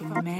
Connect.